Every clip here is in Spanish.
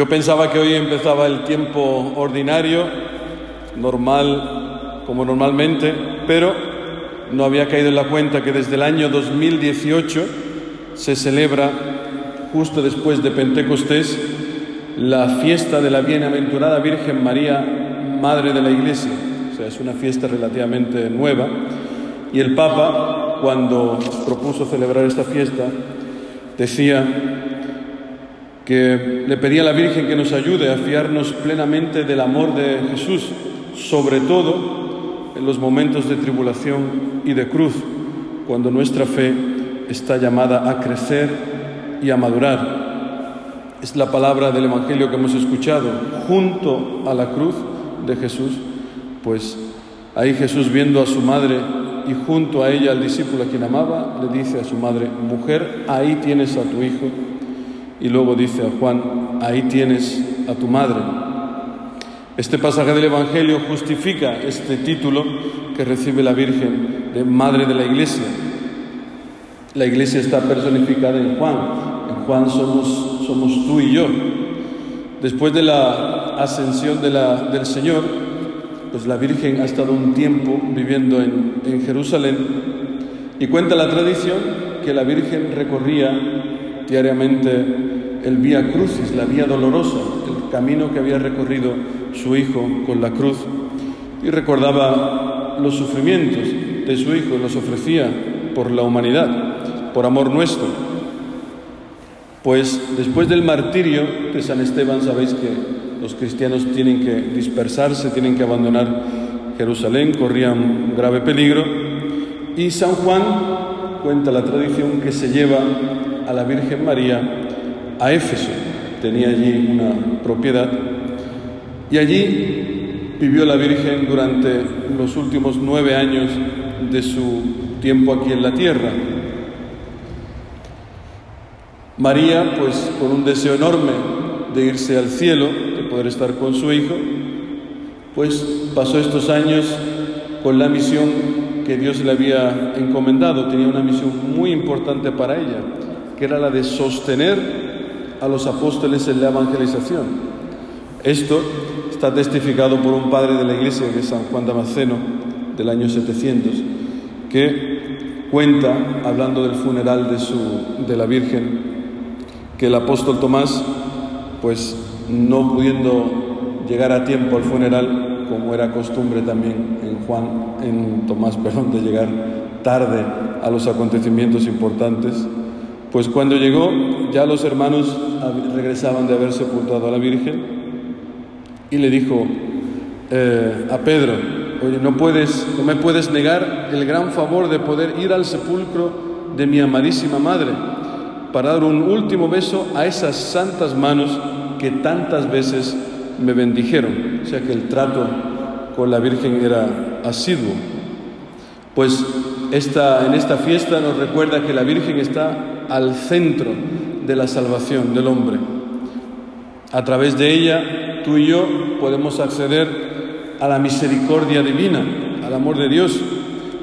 Yo pensaba que hoy empezaba el tiempo ordinario, normal, como normalmente, pero no había caído en la cuenta que desde el año 2018 se celebra, justo después de Pentecostés, la fiesta de la bienaventurada Virgen María, Madre de la Iglesia. O sea, es una fiesta relativamente nueva. Y el Papa, cuando propuso celebrar esta fiesta, decía que le pedía a la Virgen que nos ayude a fiarnos plenamente del amor de Jesús, sobre todo en los momentos de tribulación y de cruz, cuando nuestra fe está llamada a crecer y a madurar. Es la palabra del Evangelio que hemos escuchado, junto a la cruz de Jesús, pues ahí Jesús viendo a su madre y junto a ella al discípulo a quien amaba, le dice a su madre, mujer, ahí tienes a tu hijo y luego dice a Juan, ahí tienes a tu madre. Este pasaje del Evangelio justifica este título que recibe la Virgen de Madre de la Iglesia. La Iglesia está personificada en Juan. En Juan somos, tú y yo. Después de la ascensión del Señor, pues la Virgen ha estado un tiempo viviendo en, en Jerusalén y cuenta la tradición que la Virgen recorría diariamente el vía crucis, la vía dolorosa, el camino que había recorrido su hijo con la cruz y recordaba los sufrimientos de su hijo los ofrecía por la humanidad, por amor nuestro. Pues después del martirio de San Esteban sabéis que los cristianos tienen que dispersarse, tienen que abandonar Jerusalén, corrían un grave peligro y San Juan cuenta la tradición que se lleva a la Virgen María a Éfeso, tenía allí una propiedad, y allí vivió la Virgen durante los últimos nueve años de su tiempo aquí en la tierra. María, pues con un deseo enorme de irse al cielo, de poder estar con su hijo, pues pasó estos años con la misión que Dios le había encomendado. Tenía una misión muy importante para ella, que era la de sostener a los apóstoles en la evangelización. Esto está testificado por un padre de la iglesia, que es San Juan Damasceno, del año 700, que cuenta, hablando del funeral de, su, de la Virgen, que el apóstol Tomás, pues no pudiendo llegar a tiempo al funeral, como era costumbre también en Juan, en Tomás, perdón, de llegar tarde a los acontecimientos importantes, pues cuando llegó, ya los hermanos regresaban de haber sepultado a la Virgen y le dijo eh, a Pedro, oye, no, puedes, no me puedes negar el gran favor de poder ir al sepulcro de mi amadísima madre para dar un último beso a esas santas manos que tantas veces me bendijeron. O sea que el trato con la Virgen era asiduo. Pues esta, en esta fiesta nos recuerda que la Virgen está al centro de la salvación del hombre. A través de ella, tú y yo podemos acceder a la misericordia divina, al amor de Dios,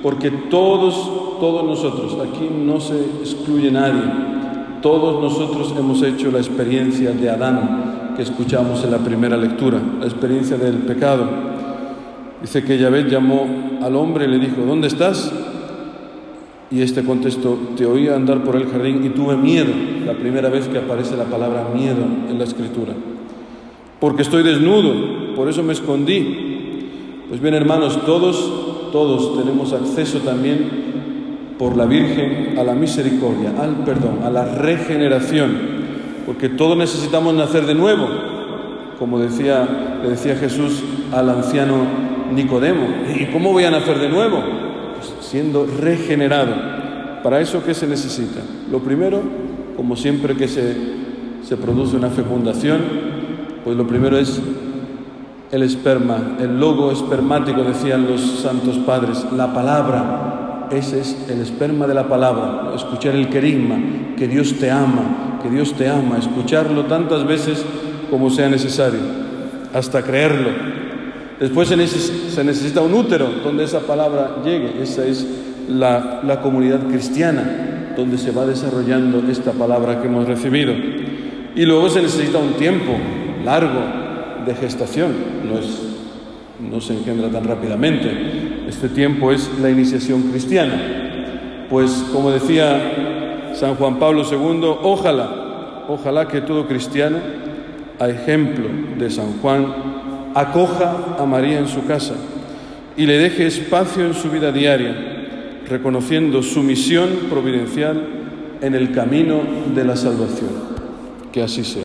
porque todos, todos nosotros, aquí no se excluye nadie, todos nosotros hemos hecho la experiencia de Adán que escuchamos en la primera lectura, la experiencia del pecado. Dice que Yahvé llamó al hombre y le dijo, ¿dónde estás? Y este contestó, te oí andar por el jardín y tuve miedo, la primera vez que aparece la palabra miedo en la escritura, porque estoy desnudo, por eso me escondí. Pues bien, hermanos, todos, todos tenemos acceso también por la Virgen a la misericordia, al perdón, a la regeneración, porque todos necesitamos nacer de nuevo, como decía, le decía Jesús al anciano Nicodemo. ¿Y cómo voy a nacer de nuevo? Siendo regenerado. ¿Para eso qué se necesita? Lo primero, como siempre que se, se produce una fecundación, pues lo primero es el esperma, el logo espermático, decían los santos padres, la palabra. Ese es el esperma de la palabra, escuchar el querigma, que Dios te ama, que Dios te ama, escucharlo tantas veces como sea necesario, hasta creerlo, Después se, necesita un útero donde esa palabra llegue. Esa es la, comunidad cristiana donde se va desarrollando esta palabra que hemos recibido. Y luego se necesita un tiempo largo de gestación, no, es, no se engendra tan rápidamente. Este tiempo es la iniciación cristiana. Pues como decía San Juan Pablo II, ojalá, ojalá que todo cristiano, a ejemplo de San Juan, acoja a María en su casa y le deje espacio en su vida diaria, reconociendo su misión providencial en el camino de la salvación. Que así sea.